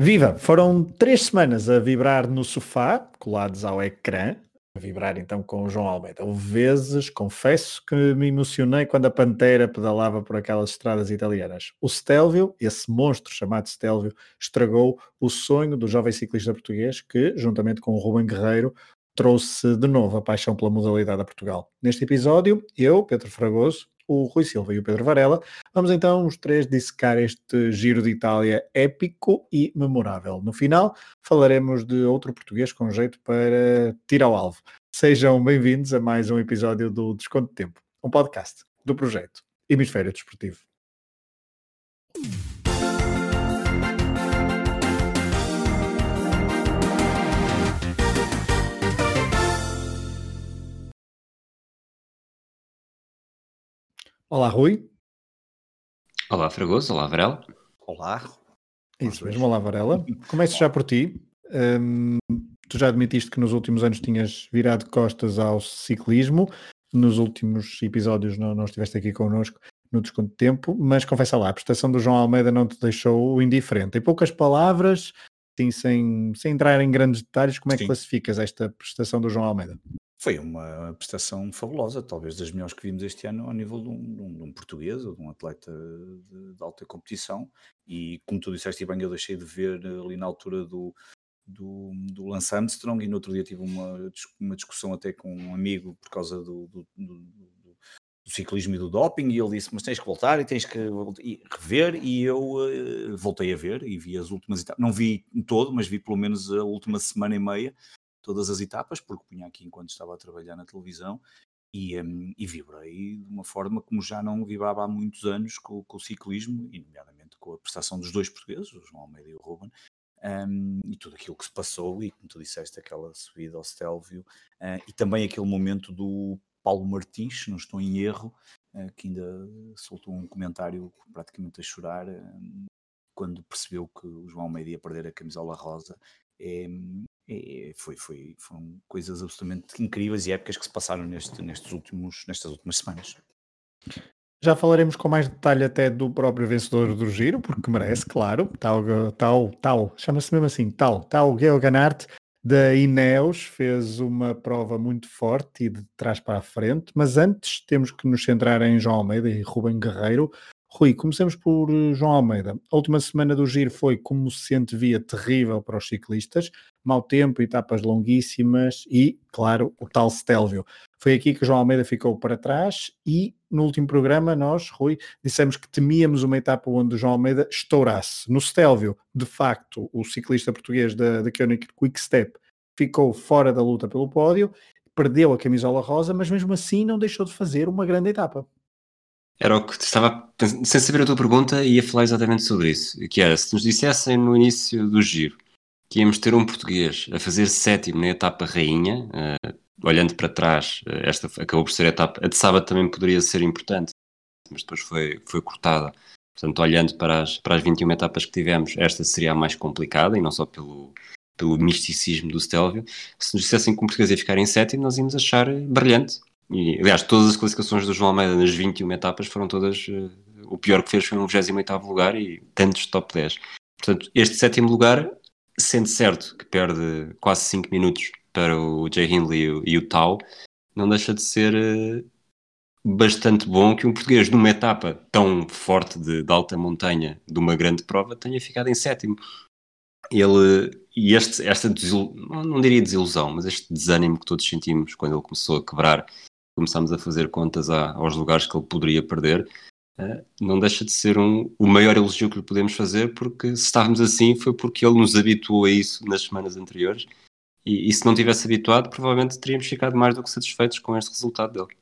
Viva! Foram três semanas a vibrar no sofá, colados ao ecrã, a vibrar então com o João Almeida. Houve vezes, confesso, que me emocionei quando a Pantera pedalava por aquelas estradas italianas. O Stelvio, esse monstro chamado Stelvio, estragou o sonho do jovem ciclista português que, juntamente com o Ruben Guerreiro, trouxe de novo a paixão pela modalidade a Portugal. Neste episódio, eu, Pedro Fragoso, o Rui Silva e o Pedro Varela. Vamos então os três dissecar este Giro de Itália épico e memorável. No final, falaremos de outro português com jeito para tirar o alvo. Sejam bem-vindos a mais um episódio do Desconto de Tempo, um podcast do projeto Hemisfério Desportivo. Olá, Rui. Olá, Fragoso. Olá, Varela. Olá. Isso mesmo, olá, Varela. Começo já por ti. Um, tu já admitiste que nos últimos anos tinhas virado costas ao ciclismo. Nos últimos episódios não, não estiveste aqui connosco no desconto de tempo, mas confessa lá, a prestação do João Almeida não te deixou indiferente. Em poucas palavras, sim, sem, sem entrar em grandes detalhes, como é que classificas esta prestação do João Almeida? Foi uma prestação fabulosa, talvez das melhores que vimos este ano ao nível de um, de um, de um português ou de um atleta de, de, alta competição. E como tu disseste eu deixei de ver ali na altura do, do, do Lance Armstrong e no outro dia tive uma, uma discussão até com um amigo por causa do, do, do, do ciclismo e do doping e ele disse, mas tens que voltar e tens que rever. E eu uh, voltei a ver e vi as últimas etapas, não vi todo, mas vi pelo menos a última semana e meia todas as etapas, porque punha aqui enquanto estava a trabalhar na televisão e, um, e vibrei de uma forma como já não vibrava há muitos anos com, com, o ciclismo, e nomeadamente com a prestação dos dois portugueses, o João Almeida e o Ruben, um, e tudo aquilo que se passou, e como tu disseste, aquela subida ao Stelvio, uh, e também aquele momento do Paulo Martins, não estou em erro, uh, que ainda soltou um comentário praticamente a chorar, uh, quando percebeu que o João Almeida ia perder a camisola rosa, é, é, foi, foi, foram coisas absolutamente incríveis e épicas que se passaram neste, nestes últimos, nestas últimas semanas. Já falaremos com mais detalhe até do próprio vencedor do giro, porque merece, claro, tal, tal, tal, chama-se mesmo assim, tal, tal Geo Ganart da Ineos fez uma prova muito forte e de trás para a frente, mas antes temos que nos centrar em João Almeida e Rubem Guerreiro, Rui, comecemos por eh, João Almeida. A última semana do Giro foi, como se antevia, terrível para os ciclistas. Mau tempo, etapas longuíssimas e, claro, o tal Stelvio. Foi aqui que João Almeida ficou para trás e no último programa nós, Rui, dissemos que temíamos uma etapa onde João Almeida estourasse. No Stelvio, de facto, o ciclista português da, da Koenig Quick Step ficou fora da luta pelo pódio, perdeu a camisola rosa, mas mesmo assim não deixou de fazer uma grande etapa. Era o que estava, sem saber a tua pergunta, ia falar exatamente sobre isso. Que era, se nos dissessem no início do giro que íamos ter um português a fazer sétimo na etapa rainha, uh, olhando para trás, uh, esta acabou por ser a etapa, a de sábado também poderia ser importante, mas depois foi, foi cortada. Portanto, olhando para as, para as 21 etapas que tivemos, esta seria a mais complicada, e não só pelo, pelo misticismo do Stelvio. Se nos dissessem que um português ia ficar em sétimo, nós íamos achar brilhante. E, aliás, todas as classificações do João Almeida nas 21 etapas foram todas. Uh, o pior que fez foi um 28 lugar e tantos top 10. Portanto, este sétimo lugar, sendo certo que perde quase 5 minutos para o Jay Hindley e o, e o Tau, não deixa de ser uh, bastante bom que um português numa etapa tão forte de, de, alta montanha, de uma grande prova, tenha ficado em sétimo. Ele, e este, esta desilusão, não diria desilusão, mas este desânimo que todos sentimos quando ele começou a quebrar começámos a fazer contas aos lugares que ele poderia perder, uh, não deixa de ser um, o maior elogio que lhe podemos fazer, porque se estávamos assim foi porque ele nos habituou a isso nas semanas anteriores. E, e se não tivesse habituado, provavelmente teríamos ficado mais do que satisfeitos com este resultado dele.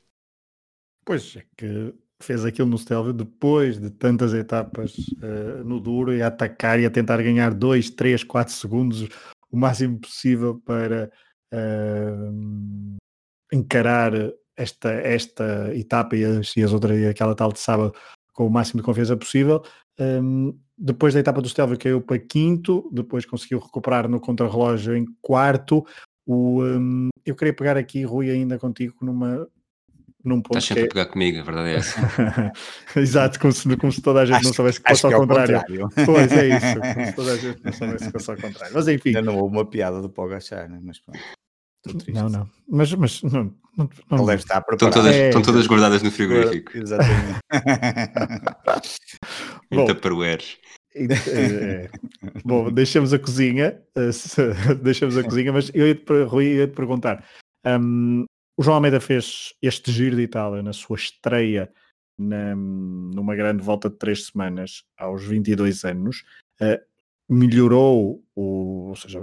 Pois é que fez aquilo no Stelvio depois de tantas etapas uh, no duro e a atacar e a tentar ganhar 2, 3, 4 segundos o máximo possível para uh, encarar esta, esta etapa e as, e as outras, e aquela tal de sábado, com o máximo de confiança possível. Um, depois da etapa do Stelvio caiu para quinto, depois conseguiu recuperar no contrarrelógio em quarto. O, um, eu queria pegar aqui, Rui, ainda contigo, numa, num ponto Estás sempre que a pegar comigo, a verdade é essa. é... Exato, como se, como se toda a gente não Acho- soubesse que fosse que ao é contrário. contrário. Pois é isso, como se toda a gente não soubesse que fosse ao contrário. Mas enfim, Ainda não houve uma piada do Pogo achar, né? mas pronto. Não, não. Mas, mas não, não, não- estar Estão todas, É, estão todas guardadas no frigorífico. Exatamente. Bom. Em tupperwares. É, Bom, deixamos a cozinha, eh, deixamos a cozinha, mas eu ia te, Rui, ia te perguntar. hum, o João Almeida fez este giro de Itália na sua estreia na- numa grande volta de três semanas aos 22 anos. eh, melhorou o, ou seja,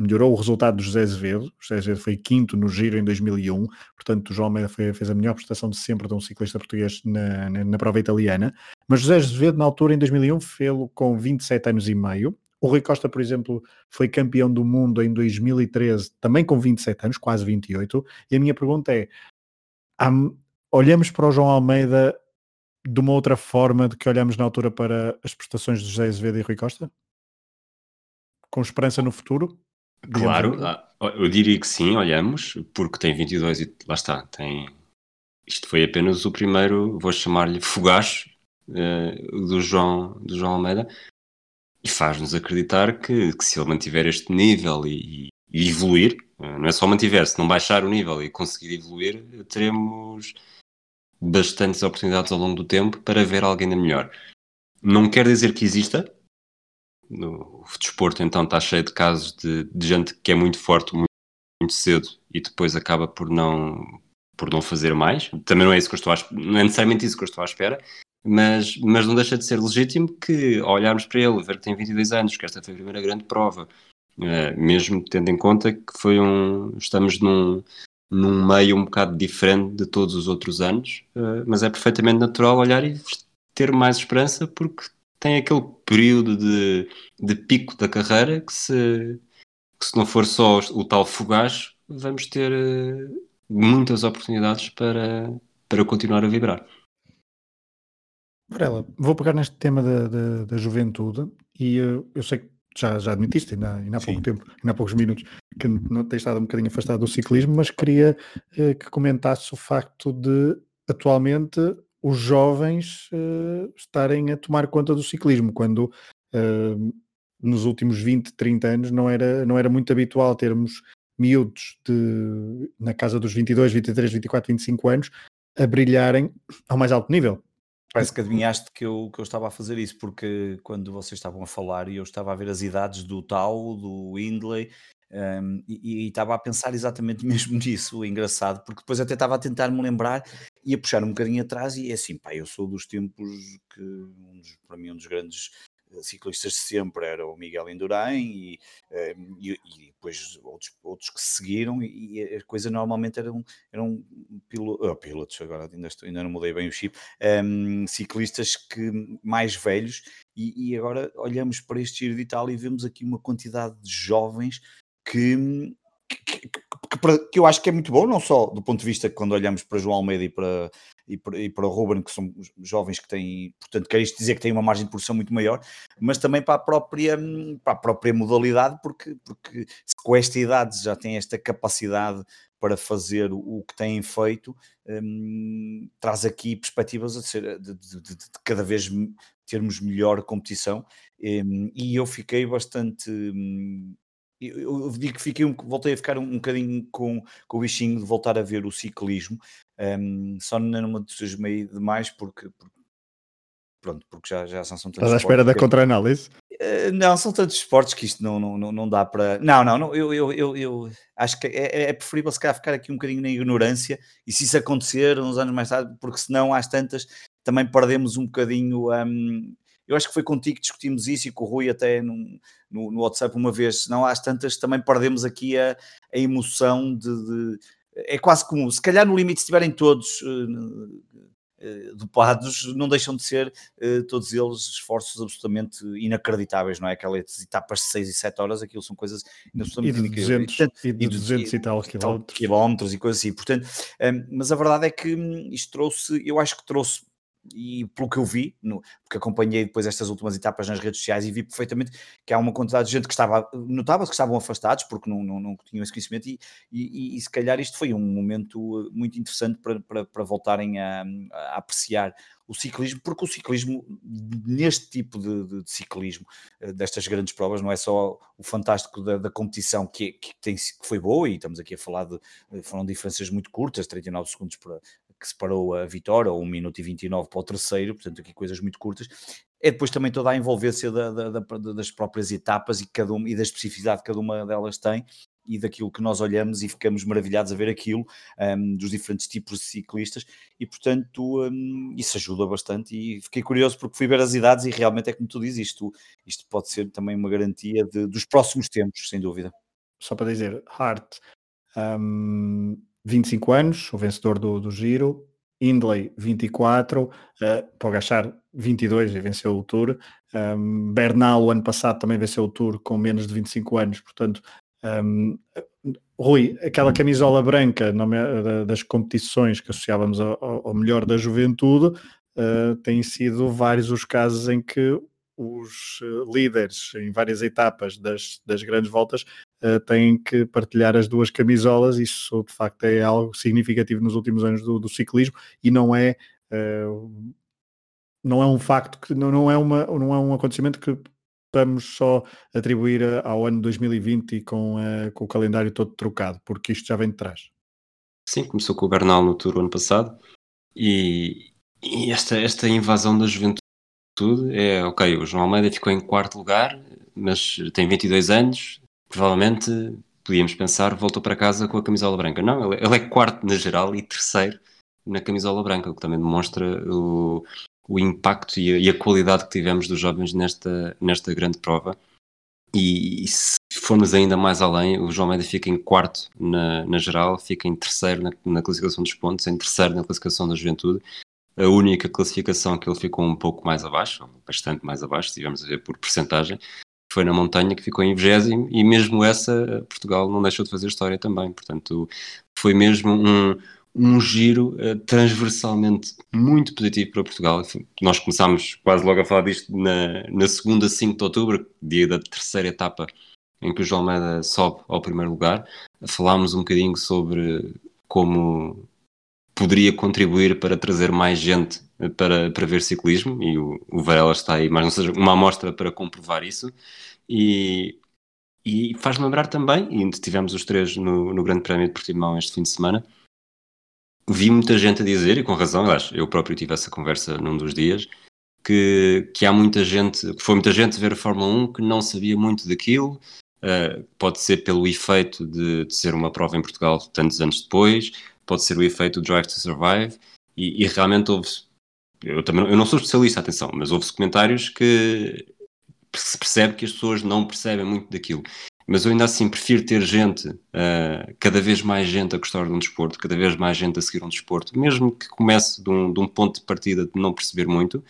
melhorou o resultado do José Azevedo. O José Azevedo foi quinto no giro em 2001, portanto o João Almeida foi- fez a melhor prestação de sempre de um ciclista português na, na, na prova italiana. Mas José Azevedo, na altura, em 2001, fê-lo com 27 anos e meio. O Rui Costa, por exemplo, foi campeão do mundo em 2013, também com 27 anos, quase 28. E a minha pergunta é: há- olhamos para o João Almeida de uma outra forma do que olhamos na altura para as prestações de José Azevedo e Rui Costa? Com esperança no futuro? Claro, ah, eu diria que sim, olhamos, porque tem 22 e lá está, tem... Isto foi apenas o primeiro, vou chamar-lhe fugaz, eh, do, João, do João Almeida, e faz-nos acreditar que, que se ele mantiver este nível e, e evoluir, eh, não é só mantiver, se não baixar o nível e conseguir evoluir, teremos bastantes oportunidades ao longo do tempo para ver alguém da melhor. Não quer dizer que exista, no o desporto então está cheio de casos de, de gente que é muito forte muito, muito cedo e depois acaba por não por não fazer mais. Também não é isso que eu estou à, não é necessariamente isso que eu estou à espera, mas, mas não deixa de ser legítimo que ao olharmos para ele, ver que tem 22 anos, que esta foi a primeira grande prova, eh, mesmo tendo em conta que foi um estamos num num meio um bocado diferente de todos os outros anos, eh, mas é perfeitamente natural olhar e ter mais esperança porque tem aquele período de, de pico da carreira que se, que se não for só o tal fugaz, vamos ter eh, muitas oportunidades para, para continuar a vibrar. Varela, vou pegar neste tema da, da, da juventude e eu sei que já, já admitiste, ainda, ainda há pouco Sim. tempo, ainda há poucos minutos, que não tens estado um bocadinho afastado do ciclismo, mas queria eh, que comentasse o facto de atualmente os jovens eh, estarem a tomar conta do ciclismo, quando eh, nos últimos 20, 30 anos não era, não era muito habitual termos miúdos de, na casa dos 22, 23, 24, 25 anos a brilharem ao mais alto nível. Parece que adivinhaste que eu, que eu estava a fazer isso, porque quando vocês estavam a falar e eu estava a ver as idades do Tau, do Hindley, um, e, e estava a pensar exatamente mesmo nisso, engraçado, porque depois até estava a tentar me lembrar, ia puxar um bocadinho atrás e é assim, pá, eu sou dos tempos que, um dos- para mim, um dos grandes eh, ciclistas de sempre era o Miguel Indurain e, e, e depois outros, outros que se seguiram e, e a coisa normalmente eram, eram pilo, oh, pilotos, agora ainda, estou, ainda não mudei bem o chip, um, ciclistas que mais velhos e, e agora olhamos para este Giro de Itália e vemos aqui uma quantidade de jovens que, que, que- que eu acho que é muito bom, não só do ponto de vista que quando olhamos para João Almeida e para, e para, e para o Ruben, que são jovens que têm, portanto, quer isto dizer que têm uma margem de produção muito maior, mas também para a própria, para a própria modalidade, porque, porque com esta idade já têm esta capacidade para fazer o, que têm feito, hum, traz aqui perspectivas a ser, de, de- de- de cada vez termos melhor competição hum, e eu fiquei bastante hum, eu, eu- digo que fiquei um- voltei a ficar um, um bocadinho com, com o bichinho de voltar a ver o ciclismo hum, só não me entusiasmei demais porque, porque pronto, porque já, já são tantos Estás à espera da contra-análise? eh, Não, são tantos esportes que isto não, não, não, dá para. Não, não, não eu, eu, eu, eu acho que é, é preferível se calhar ficar aqui um bocadinho na ignorância e se isso acontecer uns anos mais tarde, porque senão às tantas também perdemos um bocadinho. hum, eu acho que foi contigo que discutimos isso e com o Rui até num- no, no WhatsApp uma vez, senão às tantas também perdemos aqui a, a emoção de, de- É quase como, se calhar no limite, se estiverem todos eh, eh, dopados, não deixam de ser eh, todos eles esforços absolutamente inacreditáveis, não é? Aquelas etapas de 6 e 7 horas, aquilo são coisas E absolutamente de incríveis. 200 Portanto, e de e de- 200 e tal tal quilómetros. quilómetros e coisas assim. Portanto, hum, mas a verdade é que hum, isto trouxe, eu acho que trouxe e pelo que eu vi, no, porque acompanhei depois estas últimas etapas nas redes sociais e vi perfeitamente que há uma quantidade de gente que estava, notava-se que estavam afastados porque não, não, não tinham esse conhecimento e, e, e, se calhar isto foi um momento muito interessante para, para, para voltarem a, a apreciar o ciclismo, porque o ciclismo, neste tipo de, de, de, ciclismo, eh, destas grandes provas, não é só o fantástico da, da competição que, que, tem, que foi boa, e estamos aqui a falar de, eh, foram diferenças muito curtas, 39 segundos para, que separou a vitória, ou 1 minuto e 29 para o terceiro, portanto aqui coisas muito curtas, é depois também toda a envolvência da, da, da, das próprias etapas e, cada uma, e da especificidade que cada uma delas tem, e daquilo que nós olhamos e ficamos maravilhados a ver aquilo, um, dos diferentes tipos de ciclistas, e portanto um, isso ajuda bastante. E fiquei curioso porque fui ver as idades e realmente é como tu dizes, isto, isto pode ser também uma garantia de, dos próximos tempos, sem dúvida. Só para dizer, Hart, um, 25 anos, o vencedor do, do Giro, Hindley 24, uh, Pogachar 22 e venceu o Tour, um, Bernal o ano passado também venceu o Tour com menos de 25 anos, portanto um, Rui, aquela camisola branca das competições que associávamos ao, ao melhor da juventude, uh, têm sido vários os casos em que os uh, líderes em várias etapas das, das grandes voltas uh, têm que partilhar as duas camisolas. Isso de facto é algo significativo nos últimos anos do, do ciclismo e não é. Uh, não é um facto que não, não, é uma, não é um acontecimento que vamos só atribuir ao ano 2020 e com, com o calendário todo trocado, porque isto já vem de trás. Sim, começou com o Bernal no Tour ano passado e, e esta, esta invasão da juventude é ok. O João Almeida ficou em quarto lugar, mas tem 22 anos, provavelmente podíamos pensar voltou para casa com a camisola branca. Não, ele, ele é quarto na geral e terceiro na camisola branca, o que também demonstra o, o impacto e a, e a, qualidade que tivemos dos jovens nesta, nesta grande prova. E, e, se formos ainda mais além, o João Almeida fica em quarto na, na geral, fica em terceiro na, na, classificação dos pontos, em terceiro na classificação da juventude. A única classificação que ele ficou um pouco mais abaixo, bastante mais abaixo, tivemos a ver por percentagem, foi na montanha que ficou em 20 e mesmo essa Portugal não deixou de fazer história também. Portanto, foi mesmo um, um giro uh, transversalmente muito positivo para Portugal. Nós começámos quase logo a falar disto na, na segunda 5 de outubro, dia da terceira etapa em que o João Almeida sobe ao primeiro lugar. Falámos um bocadinho sobre como poderia contribuir para trazer mais gente para, para ver ciclismo e o, o Varela está aí, mas não seja uma amostra para comprovar isso. E, e faz lembrar também, e tivemos os três no, no Grande Prémio de Portimão este fim de semana, vi muita gente a dizer, e com razão, aliás, eu próprio tive essa conversa num dos dias, que, que há muita gente, que foi muita gente ver a Fórmula 1 que não sabia muito daquilo, uh, pode ser pelo efeito de, de, ser uma prova em Portugal tantos anos depois, pode ser o efeito Drive to Survive, e, e realmente houve eu também eu não sou especialista, atenção, mas houve-se comentários que se percebe que as pessoas não percebem muito daquilo mas eu ainda assim prefiro ter gente, uh, cada vez mais gente a gostar de um desporto, cada vez mais gente a seguir um desporto, mesmo que comece de um, de um ponto de partida de não perceber muito,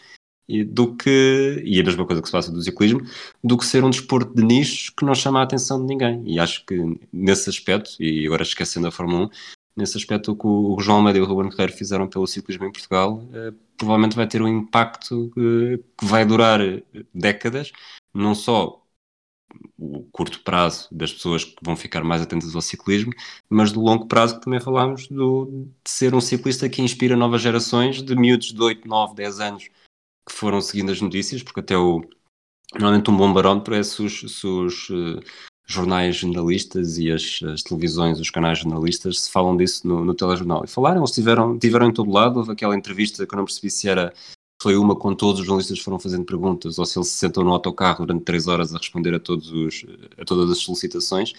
e do que, e a mesma coisa que se passa do ciclismo, do que ser um desporto de nichos que não chama a atenção de ninguém. E acho que nesse aspecto, e agora esquecendo a Fórmula 1, nesse aspecto o que o João Almeida e o Ruben Guerreiro fizeram pelo ciclismo em Portugal, eh, provavelmente vai ter um impacto eh, que vai durar décadas, não só o curto prazo das pessoas que vão ficar mais atentas ao ciclismo, mas do longo prazo que também falámos do, de ser um ciclista que inspira novas gerações de miúdos de 8, 9, 10 anos que foram seguindo as notícias, porque até o normalmente um bom barómetro é se os, se os jornais jornalistas e as, as, televisões, os canais jornalistas se falam disso no, no telejornal. E falaram, eles tiveram, tiveram em todo lado, houve aquela entrevista que eu não percebi se era foi uma com todos os jornalistas foram fazendo perguntas, ou se ele se sentou no autocarro durante três horas a responder a, todos os, a todas as solicitações.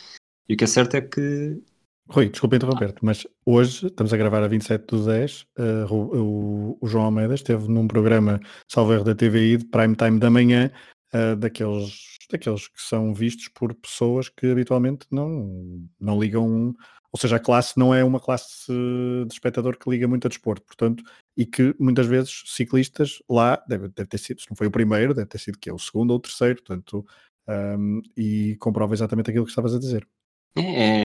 E o que é certo é que. Rui, desculpa interromper-te, mas hoje, estamos a gravar a 27 do 10, uh, o, o, João Almeida esteve num programa Salver da TVI de prime time da manhã, uh, daqueles, daqueles que são vistos por pessoas que habitualmente não, não ligam ou seja, a classe não é uma classe de espectador que liga muito a desporto, portanto, e que muitas vezes ciclistas lá, deve, deve ter sido, se não foi o primeiro, deve ter sido que é o segundo ou o terceiro, portanto, um, e comprova exatamente aquilo que estavas a dizer. É, é,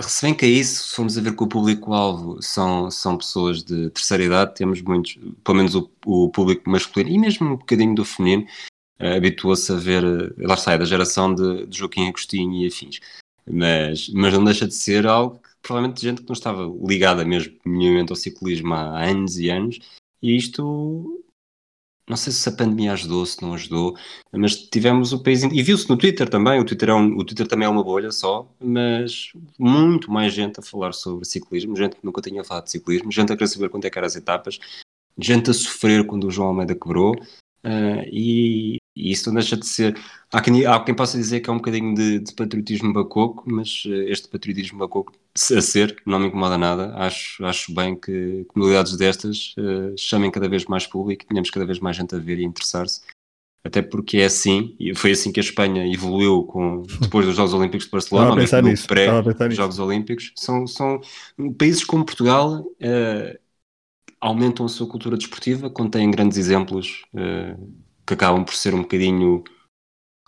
se bem que é isso, se formos a ver que o público-alvo são, são pessoas de terceira idade, temos muitos, pelo menos o, o público masculino e mesmo um bocadinho do feminino, habituou-se a ver, uh, lá está, é da geração de, de Joaquim Agostinho e afins. Mas, mas não deixa de ser algo que provavelmente gente que não estava ligada mesmo minimamente ao ciclismo há anos e anos, e isto não sei se a pandemia ajudou, se não ajudou, mas tivemos o país. E viu-se no Twitter também. O Twitter, é um, o Twitter também é uma bolha só, mas muito mais gente a falar sobre ciclismo, gente que nunca tinha falado de ciclismo, gente a querer saber quanto é que eram as etapas, gente a sofrer quando o João Almeida quebrou. Uh, e, e, isso não deixa de ser. Há quem, há quem possa dizer que é um bocadinho de, de patriotismo bacoco, mas uh, este patriotismo bacoco a ser não me incomoda nada. Acho, acho bem que comunidades destas uh, chamem cada vez mais público, tenhamos cada vez mais gente a ver e interessar-se. Até porque é assim, e foi assim que a Espanha evoluiu com, depois dos Jogos Olímpicos de Barcelona, no pré-Jogos Olímpicos. São, são países como Portugal aumentam a sua cultura desportiva, contêm grandes exemplos que acabam por ser um bocadinho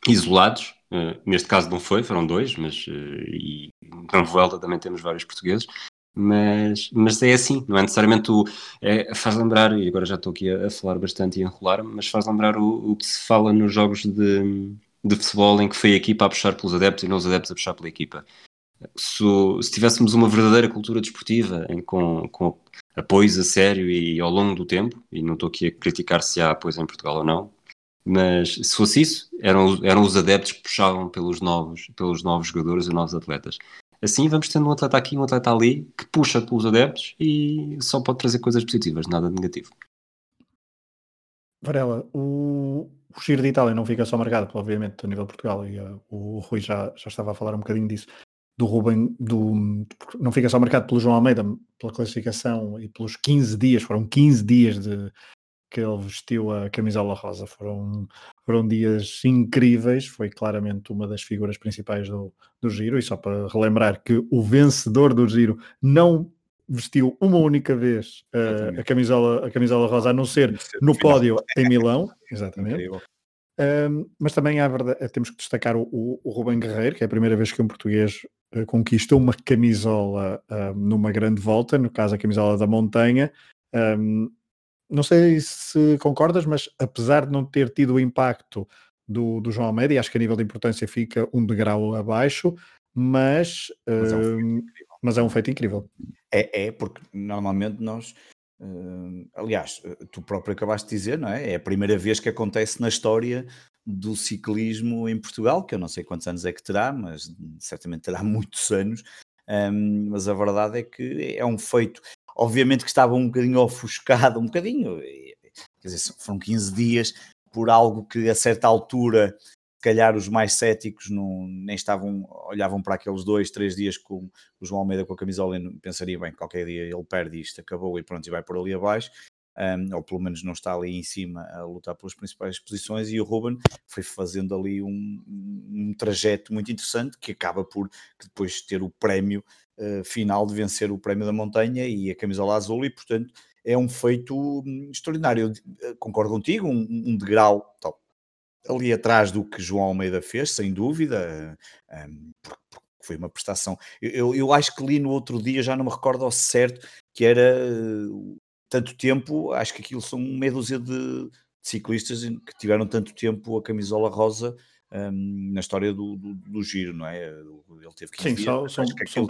isolados. Uh, neste caso não foi, foram dois, mas uh, e na Vuelta também temos vários portugueses. Mas, mas é assim, não é necessariamente o. É, faz lembrar, e agora já estou aqui a, a falar bastante e a enrolar, mas faz lembrar o, o, que se fala nos jogos de, de futebol em que foi a equipa a puxar pelos adeptos e não os adeptos a puxar pela equipa. Se, se tivéssemos uma verdadeira cultura desportiva em, com, com apoios a sério e ao longo do tempo, e não estou aqui a criticar se há apoios em Portugal ou não, mas se fosse isso, eram, eram os adeptos que puxavam pelos novos, pelos novos jogadores e novos atletas. Assim vamos tendo um atleta aqui, um atleta ali, que puxa pelos adeptos e só pode trazer coisas positivas, nada de negativo. Varela, o, o Giro de Itália não fica só marcado, obviamente, a nível de Portugal, e uh, o Rui já, já estava a falar um bocadinho disso, do Ruben, do, não fica só marcado pelo João Almeida, pela classificação e pelos 15 dias, foram 15 dias de, que ele vestiu a camisola rosa. Foram, foram dias incríveis, foi claramente uma das figuras principais do, do Giro. E só para relembrar que o vencedor do Giro não vestiu uma única vez uh, a, camisola, a camisola rosa, a não ser no pódio em Milão. Exatamente. Um, mas também há verdade, eh, temos que destacar o, o, o Rubem Guerreiro, que é a primeira vez que um português uh, conquista uma camisola uh, numa grande volta, no caso a camisola da montanha. Um, não sei se concordas, mas apesar de não ter tido o impacto do, do João Almeida, e acho que a nível de importância fica um degrau abaixo, mas, mas, é, um uh, mas é um feito incrível. É, é porque normalmente nós. Uh, aliás, tu próprio acabaste de dizer, não é? É a primeira vez que acontece na história do ciclismo em Portugal, que eu não sei quantos anos é que terá, mas certamente terá muitos anos. Um, mas a verdade é que é um feito obviamente que estava um bocadinho ofuscado, um bocadinho, quer dizer, foram 15 dias por algo que a certa altura, se calhar os mais céticos não, nem estavam, olhavam para aqueles dois, três dias com o João Almeida com a camisola e pensariam, bem, qualquer dia ele perde isto, acabou e pronto, e vai por ali abaixo. Um, ou pelo menos não está ali em cima a lutar pelas principais posições, e o Ruben foi fazendo ali um, um trajeto muito interessante que acaba por depois ter o prémio uh, final de vencer o prémio da montanha e a camisola azul, e portanto é um feito hum, extraordinário. Eu eh, concordo contigo, um, um degrau ali atrás do que João Almeida fez, sem dúvida, um, porque foi uma prestação. Eu, eu, acho que li no outro dia, já não me recordo ao certo, que era tanto tempo, acho que aquilo são meia dúzia de ciclistas que tiveram tanto tempo a camisola rosa um, na história do, do, do, giro, não é? Ele teve que Sim, dias, são, são, são,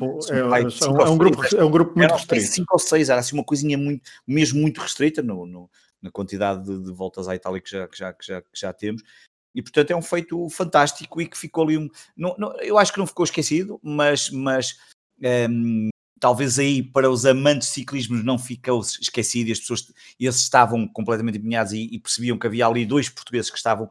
é, são, é, um grupo, é um grupo muito restrito. Cinco ou seis, era assim uma coisinha muito, mesmo muito restrita no, no na quantidade de, de, voltas à Itália que já, que, já, que, já, que já temos. E portanto é um feito fantástico e que ficou ali um. Não, não, eu acho que não ficou esquecido, mas, mas um, talvez aí para os amantes de ciclismo não ficou esquecido as pessoas esses estavam completamente empenhados e, e, percebiam que havia ali dois portugueses que estavam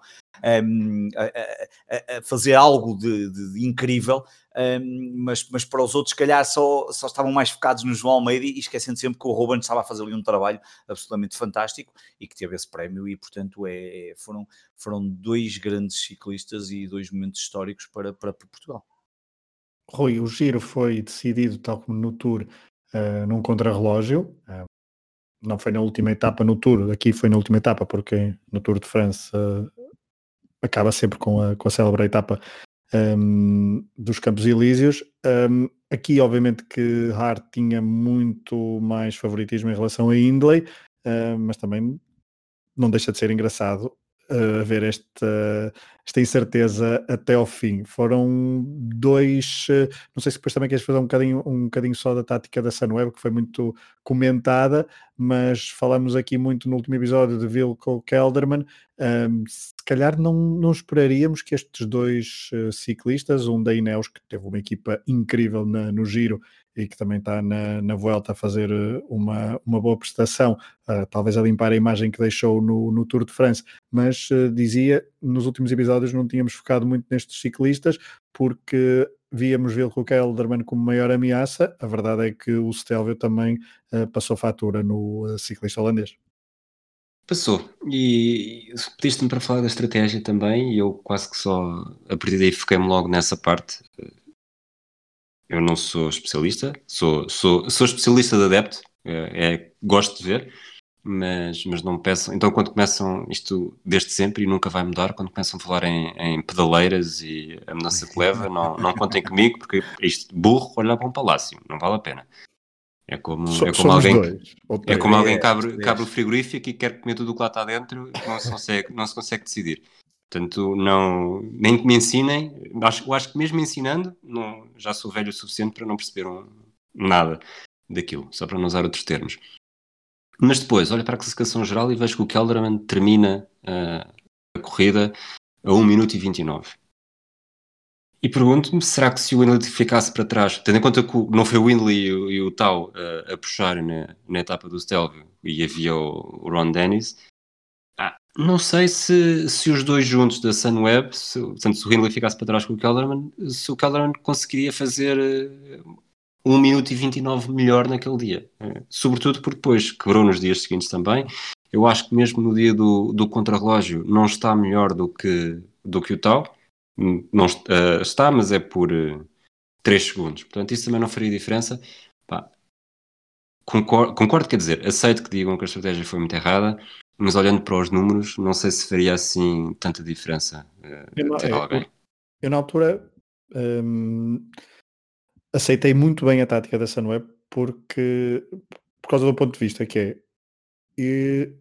um, a, a, a, fazer algo de, de, de incrível, um, mas, mas para os outros, se calhar, só, só estavam mais focados no João Almeida e esquecendo sempre que o Ruben estava a fazer ali um trabalho absolutamente fantástico e que teve esse prémio. E portanto, é, foram, foram dois grandes ciclistas e dois momentos históricos para, para Portugal. Rui, o giro foi decidido, tal como no Tour, uh, num contrarrelógio. Uh, não foi na última etapa no Tour, aqui foi na última etapa, porque no Tour de França uh, acaba sempre com a, com a célebre etapa um, dos Campos Elíseos. Um, aqui, obviamente, que Hart tinha muito mais favoritismo em relação a Hindley, mas também não deixa de ser engraçado uh, ver esta, esta incerteza até ao fim. Foram dois, uh, não sei se depois também queres fazer um bocadinho, um bocadinho só da tática da Sunweb, que foi muito comentada, mas falamos aqui muito no último episódio de Vilko Kelderman. Um, se calhar não, não esperaríamos que estes dois uh, ciclistas, um da Ineos, que teve uma equipa incrível na, no giro e que também está na, na Vuelta a fazer eh, uma, uma boa prestação, uh, talvez a limpar a imagem que deixou no, no Tour de France, mas uh, dizia, nos últimos episódios não tínhamos focado muito nestes ciclistas, porque víamos Wilco Kelderman como maior ameaça, a verdade é que o Stelvio também uh, passou fatura no ciclista holandês. Passou, e pediste-me para falar da estratégia também, e eu quase que só, a partir daí fiquei-me logo nessa parte, eu não sou especialista, sou, sou, sou especialista de adepto, é, é, gosto de ver, mas, mas não peçam. Então, quando começam isto desde sempre e nunca vai mudar, quando começam a falar em, em pedaleiras e a mudança que leva, não, não contem comigo, porque isto burro olhar para um palácio, não vale a pena. É como, so, é como alguém, dois, é como alguém que abre, que abre o frigorífico e quer comer tudo o que lá está dentro e não se consegue, não se consegue decidir. Portanto, não, nem que me ensinem, acho, eu acho que mesmo ensinando, não, já sou velho o suficiente para não perceber um, nada daquilo, só para não usar outros termos. Mas depois, olho para a classificação geral e vejo que o Kelderman termina uh, a corrida a 1 minuto e 29. E pergunto-me, será que se o Windley ficasse para trás, tendo em conta que não foi o Windley e o, o Tau uh, a puxar na, na, etapa do Stelvio e havia o, o Ron Dennis, não sei se, se os dois juntos da Sunweb, se, portanto, se o Hindley ficasse para trás com o Kelderman, se o Kelderman conseguiria fazer uh, 1 minuto e 29 melhor naquele dia. Uh, sobretudo porque depois quebrou nos dias seguintes também. Eu acho que mesmo no dia do, do contrarrelógio não está melhor do que, do que o tal. Não uh, está, mas é por uh, 3 segundos. Portanto, isso também não faria diferença. Pá, concordo, concordo, quer dizer, aceito que digam que a estratégia foi muito errada mas olhando para os números, não sei se faria assim tanta diferença uh, eu, ter alguém. Eu, eu na altura um, aceitei muito bem a tática da Sunweb porque por causa do ponto de vista que é e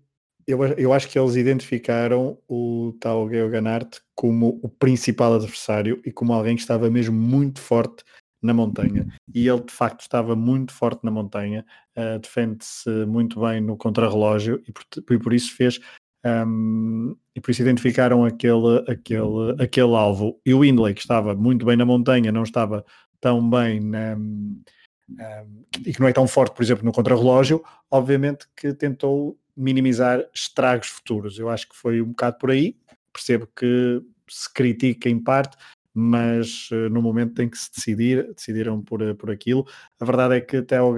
eu, eu acho que eles identificaram o tal Geo Ganart como o principal adversário e como alguém que estava mesmo muito forte na montanha. E ele de facto estava muito forte na montanha, uh, defende-se muito bem no contrarrelógio e por, e por isso fez. Um, e por isso identificaram aquele, aquele, aquele alvo. E o Indley, que estava muito bem na montanha, não estava tão bem na, um, e que não é tão forte, por exemplo, no contrarrelógio, obviamente que tentou minimizar estragos futuros. Eu acho que foi um bocado por aí. Percebo que se critica em parte, mas uh, no momento tem que se decidir, decidiram por, uh, por aquilo. A verdade é que até o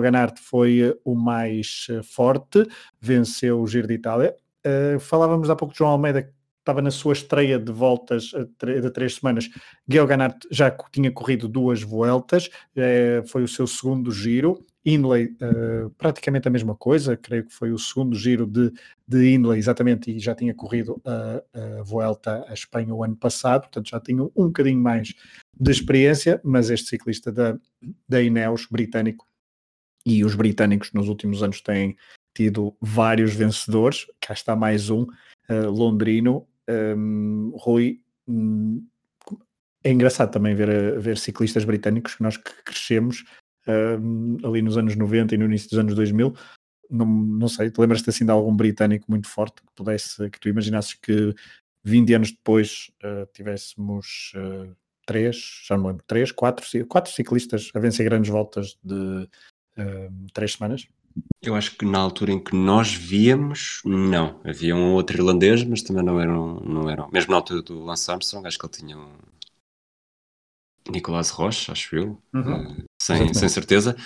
Ganart foi uh, o mais forte, venceu o Giro de Itália. falávamos há pouco de João Almeida, que estava na sua estreia de voltas de três semanas. Ganart já tinha corrido duas voltas, foi o seu segundo giro. Inley, uh, praticamente a mesma coisa, creio que foi o segundo giro de, de Inley, exatamente, e já tinha corrido a, a Vuelta à Espanha o ano passado, portanto já tinha um bocadinho mais de experiência, mas este ciclista da, da Ineos, britânico, e os britânicos nos últimos anos têm tido vários vencedores, cá está mais um, uh, londrino, um, Rui, um, é engraçado também ver, ver ciclistas britânicos que nós crescemos uh, ali nos anos 90 e no início dos anos 2000. Não, não sei, te lembras-te assim de algum britânico muito forte que pudesse, que tu imaginasses que 20 anos depois uh, tivéssemos uh, três, já não lembro, três, quatro, quatro ciclistas a vencer grandes voltas de três semanas? Eu acho que na altura em que nós víamos, não. Havia um outro irlandês, mas também não eram, não eram. Mesmo na altura do Lance Armstrong, acho que ele tinha um, Nicolás Rocha, acho eu, uhum. uh, sem, sem certeza.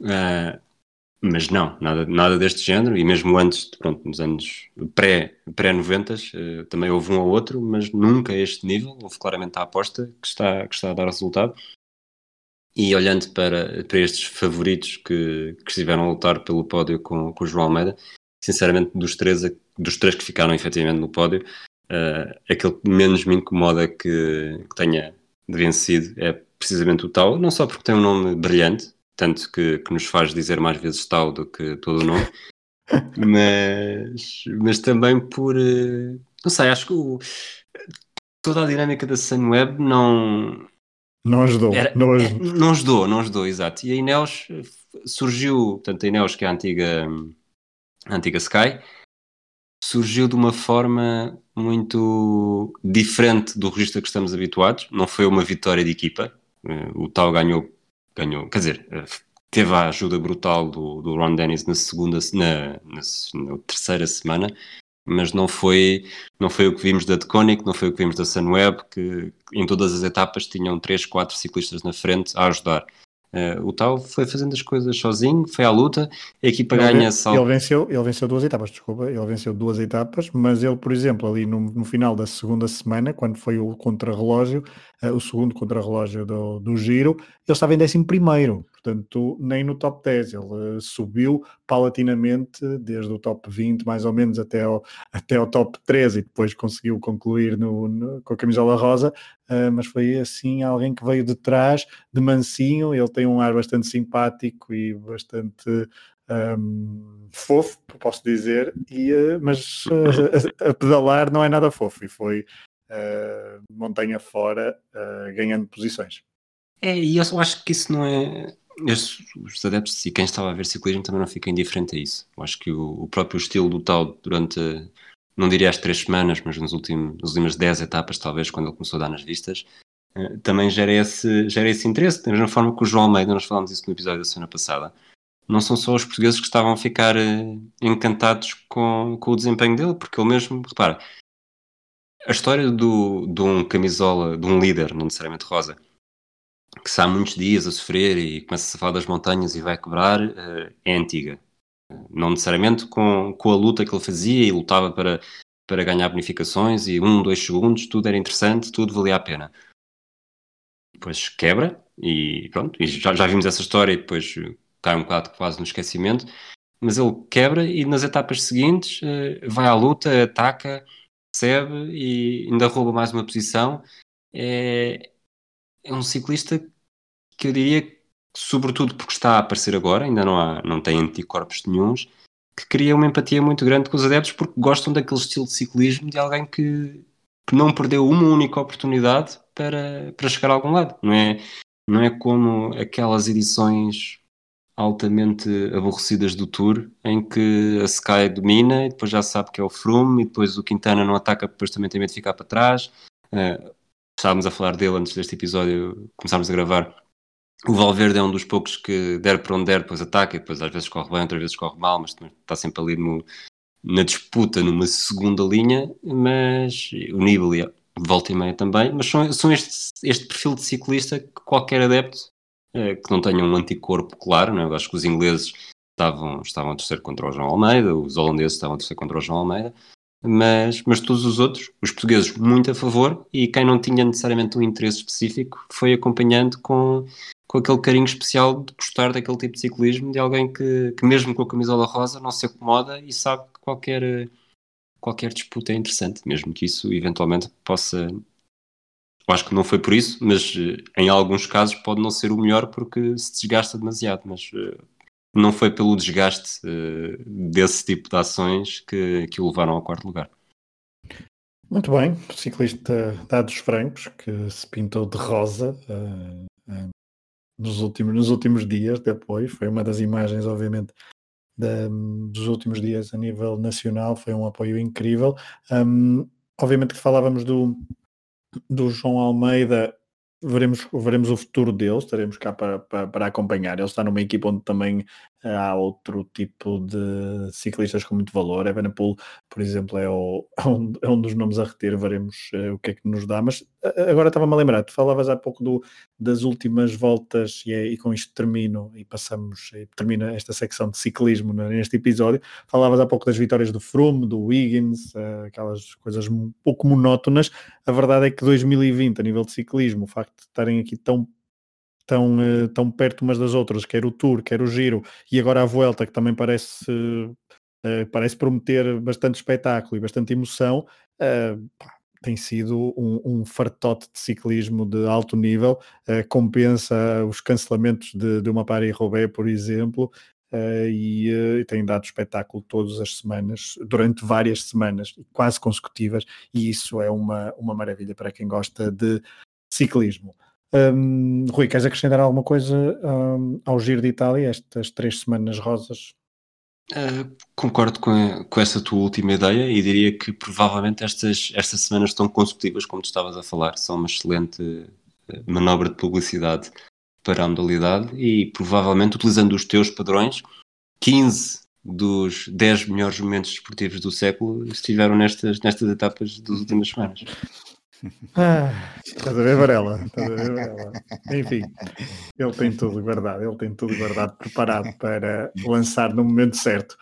Uh, mas não, nada, nada deste género, e mesmo antes, pronto, nos anos pré-90, pré uh, também houve um ou outro, mas nunca a este nível, houve claramente a aposta que está, que está a dar resultado. E olhando para, para estes favoritos que, que estiveram a lutar pelo pódio com, com o João Almeida, sinceramente, dos três, dos três que ficaram efetivamente no pódio, uh, aquele que menos me incomoda que, que tenha vencido é precisamente o Tau, não só porque tem um nome brilhante, tanto que, que nos faz dizer mais vezes Tau do que todo o nome, mas, mas também por. Eh, não sei, acho que o, toda a dinâmica da Sunweb não. Não ajudou. Era, não, ajudou. É, não ajudou, não ajudou, exato. E a Ineos surgiu, portanto, a Ineos, que é a antiga, a antiga Sky, surgiu de uma forma muito diferente do registro a que estamos habituados. Não foi uma vitória de equipa. Eh, o Tal ganhou, ganhou quer dizer, eh, teve a ajuda brutal do, do Ron Dennis na segunda, na, na, na, terceira semana, mas não foi, não foi o que vimos da Deconic, não foi o que vimos da Sunweb, que em todas as etapas tinham três, quatro ciclistas na frente a ajudar. Uh, o Tal foi fazendo as coisas sozinho, foi à luta, a equipa ele, ganha sal... ele venceu Ele venceu duas etapas, desculpa, ele venceu duas etapas, mas ele, por exemplo, ali no, no final da segunda semana, quando foi o contrarrelógio, uh, o segundo contrarrelógio do, do giro, ele estava em décimo primeiro, portanto, nem no top 10, ele uh, subiu paulatinamente desde o top 20, mais ou menos, até ao, até ao top 13 e depois conseguiu concluir no, no com a camisola rosa, uh, mas foi assim alguém que veio de trás, de mansinho, ele tem um ar bastante simpático e bastante um, fofo, posso dizer, e, uh, mas uh, a, pedalar não é nada fofo e foi uh, montanha fora ganhando posições. É, e eu acho que isso não é. Os adeptos e quem estava a ver ciclismo também não fica indiferente a isso. Eu acho que o, o próprio estilo do tal durante não diria as três semanas, mas nos últimos, nas últimas dez etapas, talvez, quando ele começou a dar nas vistas, eh, também gera esse, gera esse interesse. Da mesma forma que o João Almeida, nós falámos isso no episódio da semana passada, não são só os portugueses que estavam a ficar eh, encantados com, com o desempenho dele, porque ele mesmo, repara, a história do, de um camisola, de um líder, não necessariamente rosa, que está há muitos dias a sofrer e começa a falar das montanhas e vai quebrar, eh, é antiga não necessariamente com, com a luta que ele fazia e lutava para, para ganhar bonificações e um, dois segundos, tudo era interessante, tudo valia a pena. Depois quebra e pronto, e já, já vimos essa história e depois cai um bocado quase no esquecimento, mas ele quebra e nas etapas seguintes eh, vai à luta, ataca, recebe e ainda rouba mais uma posição. É, é um ciclista que eu diria sobretudo porque está a aparecer agora, ainda não, há, não tem anticorpos nenhums, que cria uma empatia muito grande com os adeptos porque gostam daquele estilo de ciclismo de alguém que, que não perdeu uma única oportunidade para, para chegar a algum lado. Não é, não é como aquelas edições altamente aborrecidas do Tour, em que a Sky domina e depois já sabe que é o Froome e depois o Quintana não ataca, depois também tem medo de ficar para trás. Uh, estávamos a falar dele antes deste episódio, começámos a gravar o Valverde é um dos poucos que der para onde der, depois ataca, e depois às vezes corre bem, outras vezes corre mal, mas está sempre ali no, na disputa, numa segunda linha, mas o Nibali volta e meia também, mas são, são este, este perfil de ciclista que qualquer adepto eh, que não tenha um anticorpo claro, não é? eu acho que os ingleses estavam, estavam a terceiro contra o João Almeida, os holandeses estavam a terceiro contra o João Almeida, mas, mas todos os outros, os portugueses, muito a favor, e quem não tinha necessariamente um interesse específico foi acompanhando com, com aquele carinho especial de gostar daquele tipo de ciclismo, de alguém que, que mesmo com a camisola rosa não se acomoda e sabe que qualquer, qualquer disputa é interessante, mesmo que isso eventualmente possa. Eu acho que não foi por isso, mas eh, em alguns casos pode não ser o melhor porque se desgasta demasiado, mas eh, não foi pelo desgaste uh, desse tipo de ações que, que o levaram ao quarto lugar. Muito bem, ciclista dados francos que se pintou de rosa uh, uh, nos últimos, nos últimos dias de apoio. Foi uma das imagens, obviamente, dos últimos dias a nível nacional. Foi um apoio incrível. Um, obviamente que falávamos do, do João Almeida veremos, veremos o futuro deles, estaremos cá para, para, para, acompanhar. Ele está numa equipa onde também há outro tipo de ciclistas com muito valor. Evenepoel, por exemplo, é, o, é, um, é um dos nomes a reter, veremos uh, o que é que nos dá. Mas agora estava-me a lembrar, tu falavas há pouco do, das últimas voltas e, é, e com isto termino e passamos, e termina esta secção de ciclismo neste episódio. Falavas há pouco das vitórias do Froome, do Wiggins, uh, aquelas coisas um pouco monótonas. A verdade é que 2020, a nível de ciclismo, o facto de estarem aqui tão tão, uh, tão perto umas das outras, quer o Tour, quer o Giro, e agora a Vuelta, que também parece, uh, parece prometer bastante espetáculo e bastante emoção, tem sido um, um, fartote de ciclismo de alto nível, compensa os cancelamentos de, de uma Paris-Roubaix, por exemplo, e, tem dado espetáculo todas as semanas, durante várias semanas, quase consecutivas, e isso é uma, uma maravilha para quem gosta de ciclismo. Um, Rui, queres acrescentar alguma coisa um, ao Giro de Itália, estas três semanas rosas? Uh, concordo com, com, essa tua última ideia e diria que provavelmente estas, estas semanas tão consecutivas, como tu estavas a falar, são uma excelente manobra de publicidade para a modalidade e provavelmente utilizando os teus padrões, 15 dos 10 melhores momentos desportivos do século estiveram nestas, nestas etapas das últimas semanas. Ah, estás a ver, Varela? Estás a ver, Varela? Enfim, ele tem tudo guardado, ele tem tudo guardado, preparado para lançar no momento certo.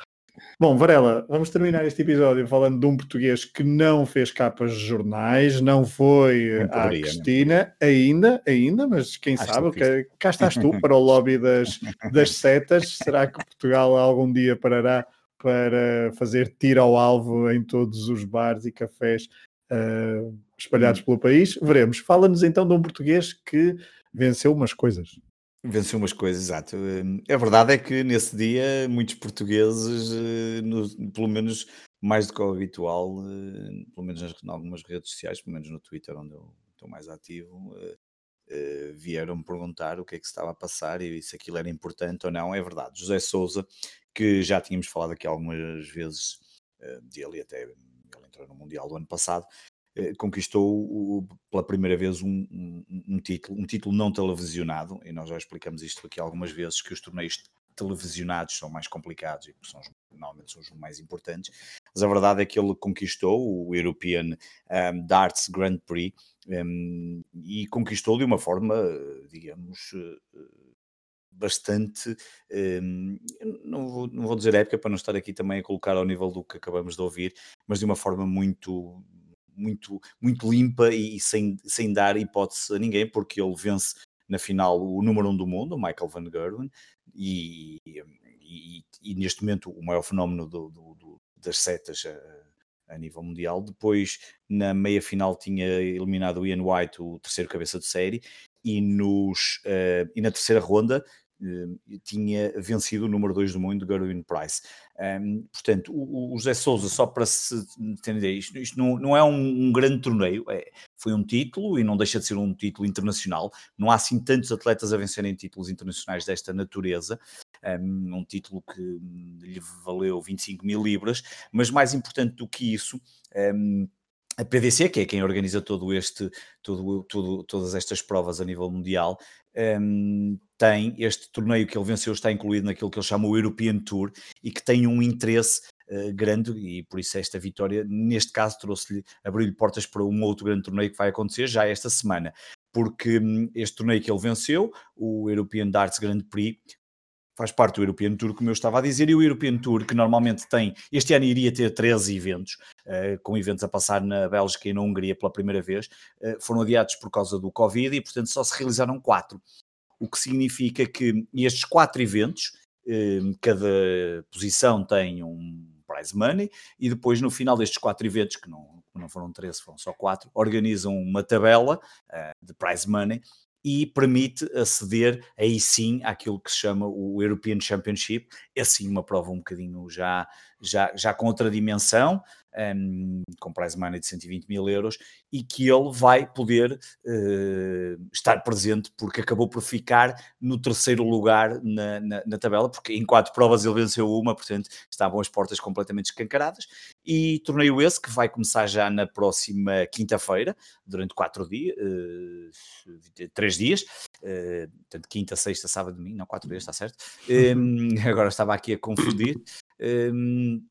Bom, Varela, vamos terminar este episódio falando de um português que não fez capas de jornais, não foi não à Cristina, ainda, ainda, mas quem Acho sabe, que, cá estás tu para o lobby das, das setas. Será que Portugal algum dia parará para fazer tiro ao alvo em todos os bares e cafés uh, espalhados pelo país? Veremos. Fala-nos então de um português que venceu umas coisas. Venceu umas coisas, exato. Hum, a verdade é que nesse dia muitos portugueses, eh, no, pelo menos mais do que o habitual, eh, pelo menos nas, em algumas redes sociais, pelo menos no Twitter, onde eu estou mais ativo, eh, vieram-me perguntar o que é que estava a passar e se aquilo era importante ou não. É verdade. José Souza, que já tínhamos falado aqui algumas vezes dele, até no Mundial do ano passado, eh, conquistou pela primeira vez um, um, um, título, um título não televisionado, e nós já explicamos isto aqui algumas vezes, que os torneios televisionados são mais complicados e são, normalmente são os mais importantes, mas a verdade é que ele conquistou o European um, Darts Grand Prix um, e conquistou de uma forma, digamos, eh, bastante, um, não, vou, não vou dizer época para não estar aqui também a colocar ao nível do que acabamos de ouvir, mas de uma forma muito muito, muito limpa e sem, sem dar hipótese a ninguém, porque ele vence na final o número um do mundo, Michael Van Gerwen, e, e, e, neste momento o maior fenómeno do, do, do, das setas a, a, nível mundial. Depois, na meia final, tinha eliminado o Ian White, o terceiro cabeça de série, e, nos, uh, e na terceira ronda tinha vencido o número 2 do mundo, Gerwin Price. Um, portanto, o, o José Souza, só para se entender, isto, isto não, não é um, um grande torneio, é, foi um título e não deixa de ser um título internacional. Não há assim tantos atletas a vencerem títulos internacionais desta natureza. Um, um título que lhe valeu 25 mil libras, mas mais importante do que isso, um, a PDC, que é quem organiza todo este, todo, todo, todas estas provas a nível mundial, um, tem este torneio que ele venceu, está incluído naquilo que ele chama o European Tour e que tem um interesse uh, grande e por isso esta vitória, neste caso, trouxe-lhe, abriu-lhe portas para um outro grande torneio que vai acontecer já esta semana. Porque um, este torneio que ele venceu, o European Darts Grand Prix, faz parte do European Tour, como eu estava a dizer, e o European Tour, que normalmente tem, este ano iria ter 13 eventos, uh, com eventos a passar na Bélgica e na Hungria pela primeira vez, uh, foram adiados por causa do Covid e, portanto, só se realizaram quatro. O que significa que estes quatro eventos, uh, cada posição tem um prize money, e depois, no final destes quatro eventos, que não, não foram 13, foram só quatro, organizam uma tabela de prize money e permite aceder aí sim àquilo que se chama o European Championship, é sim uma prova um bocadinho já, já, já com outra dimensão, um, com prize money de 120 mil euros, e que ele vai poder uh, estar presente, porque acabou por ficar no terceiro lugar na, na, na, tabela, porque em quatro provas ele venceu uma, portanto estavam as portas completamente escancaradas, e torneio esse que vai começar já na próxima quinta-feira, durante quatro dias, uh, três dias, uh, portanto quinta, sexta, sábado, domingo, não, quatro dias, está certo? Um, agora estava aqui a confundir. Um,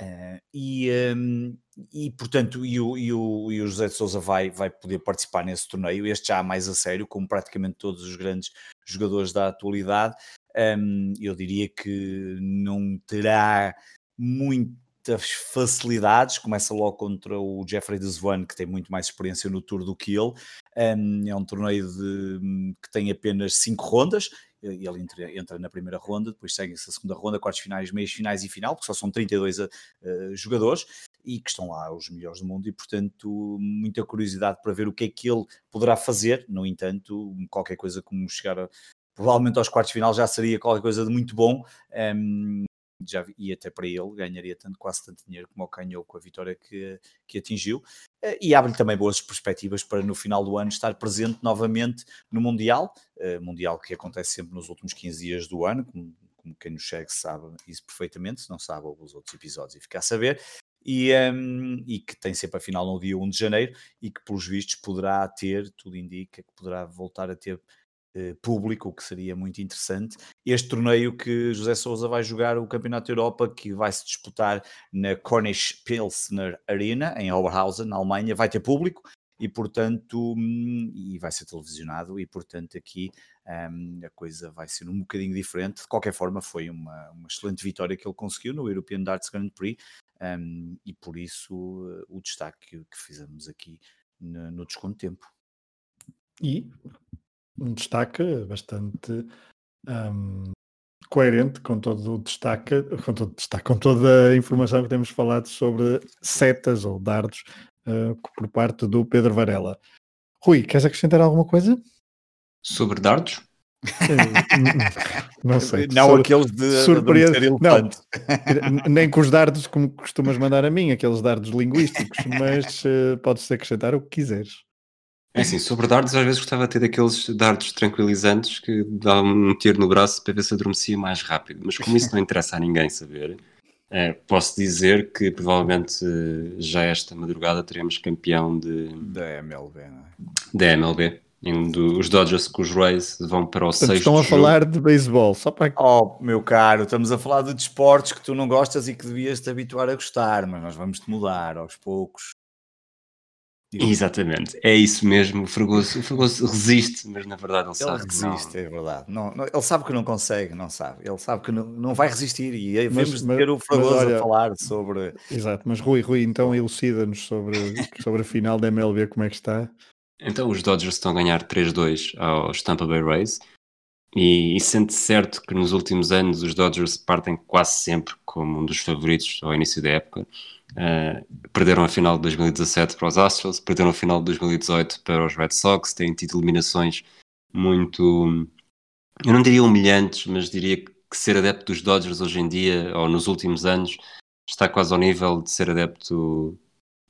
Uh, e, um, e, portanto, e o, e, o, e o José de Souza vai, vai poder participar nesse torneio, este já mais a sério, como praticamente todos os grandes jogadores da atualidade. Um, eu diria que não terá muitas facilidades. Começa logo contra o Jeffrey Desvan, que tem muito mais experiência no Tour do que ele. Um, é um torneio de, que tem apenas cinco rondas ele entra, entra, na primeira ronda, depois segue-se a segunda ronda, quartos finais, meios finais e final, porque só são 32 uh, jogadores, e que estão lá os melhores do mundo e, portanto, muita curiosidade para ver o que é que ele poderá fazer. No entanto, qualquer coisa como chegar a, provavelmente aos quartos final já seria qualquer coisa de muito bom. Um, já, e até para ele ganharia tanto, quase tanto dinheiro como o ganhou com a vitória que, que atingiu. Eh, e abre também boas perspectivas para no final do ano estar presente novamente no Mundial, uh, Mundial que acontece sempre nos últimos 15 dias do ano, como, como quem nos segue sabe isso perfeitamente, se não sabe, os outros episódios e ficar a saber. E, um, e, que tem sempre a final no dia 1 de janeiro e que, pelos vistos, poderá ter, tudo indica que poderá voltar a ter eh, público, o que seria muito interessante. Este torneio que José Souza vai jogar o Campeonato Europa, que vai se disputar na Cornish Pilsner Arena, em Oberhausen, na Alemanha, vai ter público e, portanto, hum, e vai ser televisionado, e, portanto, aqui um, a coisa vai ser um bocadinho diferente. De qualquer forma, foi uma, uma excelente vitória que ele conseguiu no European Darts Grand Prix, um, e por isso uh, o destaque que, que fizemos aqui no, no desconto tempo. E um destaque bastante um, coerente com todo o destaque, com todo destaque, com toda a informação que temos falado sobre setas ou dardos uh, por parte do Pedro Varela. Rui, queres acrescentar alguma coisa? Sobre dardos? não sei. Não sobre, aqueles de surpresa. Não, nem com os dardos como costumas mandar a mim, aqueles dardos linguísticos, mas uh, podes acrescentar o que quiseres. É assim, sobre dardos, às vezes gostava de ter aqueles dardos tranquilizantes que dá um tiro no braço para ver se adormecia mais rápido, mas como isso não interessa a ninguém saber, é, posso dizer que provavelmente já esta madrugada teremos campeão de, da MLB, não é? Da MLB. os Dodgers com os Rays vão para o sexto Estão a jogo. falar de beisebol, só para... Oh, meu caro, estamos a falar de desportos que tu não gostas e que devias te habituar a gostar, mas nós vamos te mudar aos poucos. Exatamente, é isso mesmo. O Fragoso, o Fragoso resiste, mas na verdade ele, ele sabe resiste, que não. é verdade. Não, não, ele sabe que não consegue, não sabe. Ele sabe que não, não vai resistir e aí vamos ter o Fragoso olha, a falar sobre. Exato, mas Rui, Rui, então elucida-nos sobre, sobre a final da MLB, como é que está? Então os Dodgers estão a ganhar 3-2 aos Tampa Bay Rays e, e sente certo que nos últimos anos os Dodgers partem quase sempre como um dos favoritos ao início da época. Uh, perderam a final de 2017 para os Astros, perderam a final de 2018 para os Red Sox, têm tido eliminações muito, eu não diria humilhantes, mas diria que ser adepto dos Dodgers hoje em dia, ou nos últimos anos, está quase ao nível de ser adepto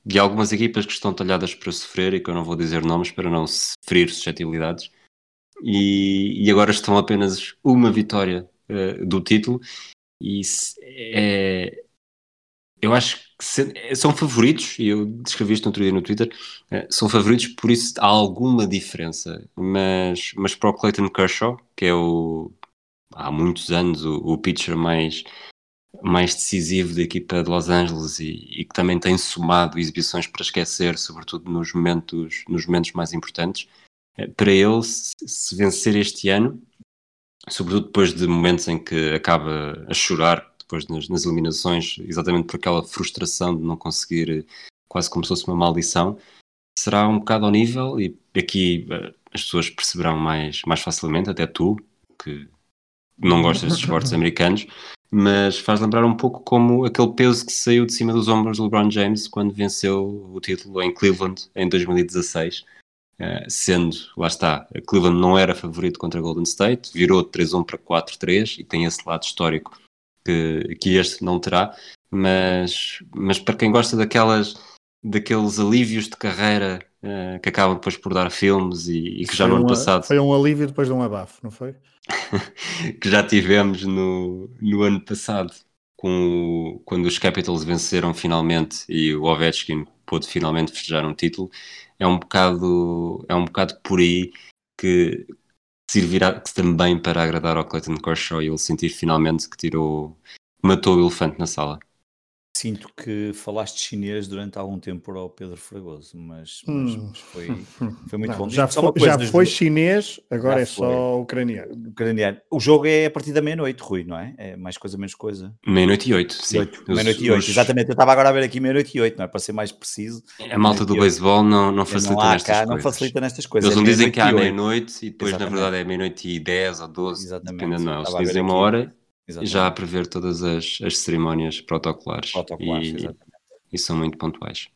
de algumas equipas que estão talhadas para sofrer e que eu não vou dizer nomes para não ferir suscetibilidades. E, e agora estão apenas uma vitória uh, do título e é, eu acho que se, eh, são favoritos, e eu descrevi isto outro dia no Twitter, é, são favoritos, por isso há alguma diferença. Mas, mas para o Clayton Kershaw, que é o há muitos anos o, o pitcher mais, mais decisivo da equipa de Los Angeles e, e, que também tem somado exibições para esquecer, sobretudo nos momentos, nos momentos mais importantes. É, para ele, se, se vencer este ano, sobretudo depois de momentos em que acaba a chorar depois nas, nas, eliminações, exatamente por aquela frustração de não conseguir, quase como se fosse uma maldição, será um bocado ao nível, e aqui uh, as pessoas perceberão mais, mais facilmente, até tu, que não gostas de esportes americanos, mas faz lembrar um pouco como aquele peso que saiu de cima dos ombros do LeBron James quando venceu o título em Cleveland em 2016. Uh, eh, sendo, lá está, Cleveland não era favorito contra Golden State, virou 3-1 para 4-3 e tem esse lado histórico que, que este não terá, mas, mas para quem gosta daquelas, daqueles alívios de carreira uh, que acabam depois por dar filmes e, e que já no ano passado. Foi um alívio depois de um abafo, não foi? que já tivemos no, no ano passado, com o, quando os Capitals venceram finalmente e o Ovechkin pôde finalmente festejar um título. É um bocado, é um bocado por aí que, servirá também para agradar ao Clayton Kershaw e ele sentir finalmente que tirou, matou o elefante na sala. Sinto que falaste chinês durante algum tempo para o Pedro Fragoso, mas, mas, hum. mas foi, foi muito não, bom. Já, foi, já foi chinês, agora já é foi. só ucraniano. ucraniano. O jogo é a partir da meia-noite, Rui, não é? É mais coisa, menos coisa. Meia-noite e oito, sim. Meia-noite e oito, os... exatamente. Eu estava agora a ver aqui meia-noite e oito, não é? Para ser mais preciso. A malta do beisebol não, não facilita não nestas cá, coisas. Não facilita nestas coisas. Eles não é dizem que há meia-noite e depois, exatamente. na verdade, é meia-noite e dez ou doze, Exatamente. dependendo, não. Eles dizem uma hora Exatamente. já a prever todas as, as cerimónias protocolares. Protocolares, e, exatamente. e são muito pontuais.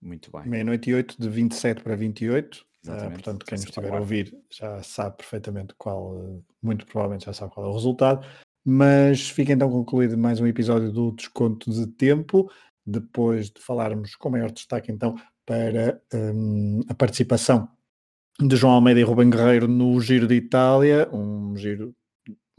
Muito bem. Meia-noite e 8 de 27 para 28. Uh, portanto, quem nos estiver a ouvir já sabe perfeitamente qual, muito provavelmente já sabe qual é o resultado. Mas fica então concluído mais um episódio do Desconto de Tempo, depois de falarmos com maior destaque então para um, a participação de João Almeida e Rubem Guerreiro no Giro de Itália, um giro,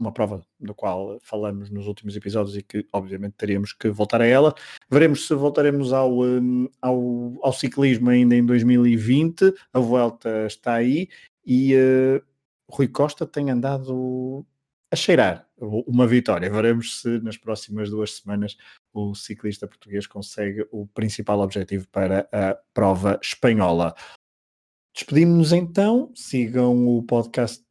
uma prova da qual falamos nos últimos episódios e que obviamente teríamos que voltar a ela. Veremos se voltaremos ao, hum, ao, ao ciclismo ainda em 2020, a volta está aí e uh, Rui Costa tem andado a cheirar uma vitória. Veremos se nas próximas duas semanas o ciclista português consegue o principal objetivo para a prova espanhola. Despedimos-nos então, sigam o podcast,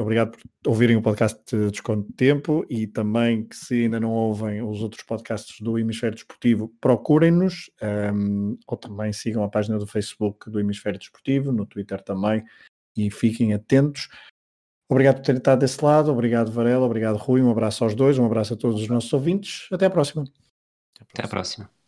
obrigado por ouvirem o podcast de Desconto de Tempo e também que se ainda não ouvem os outros podcasts do Hemisfério Desportivo, procurem-nos um, ou também sigam a página do Facebook do Hemisfério Desportivo, no Twitter também e fiquem atentos. Obrigado por terem estado desse lado, obrigado Varela, obrigado Rui, um abraço aos dois, um abraço a todos os nossos ouvintes, até à próxima. Até à próxima.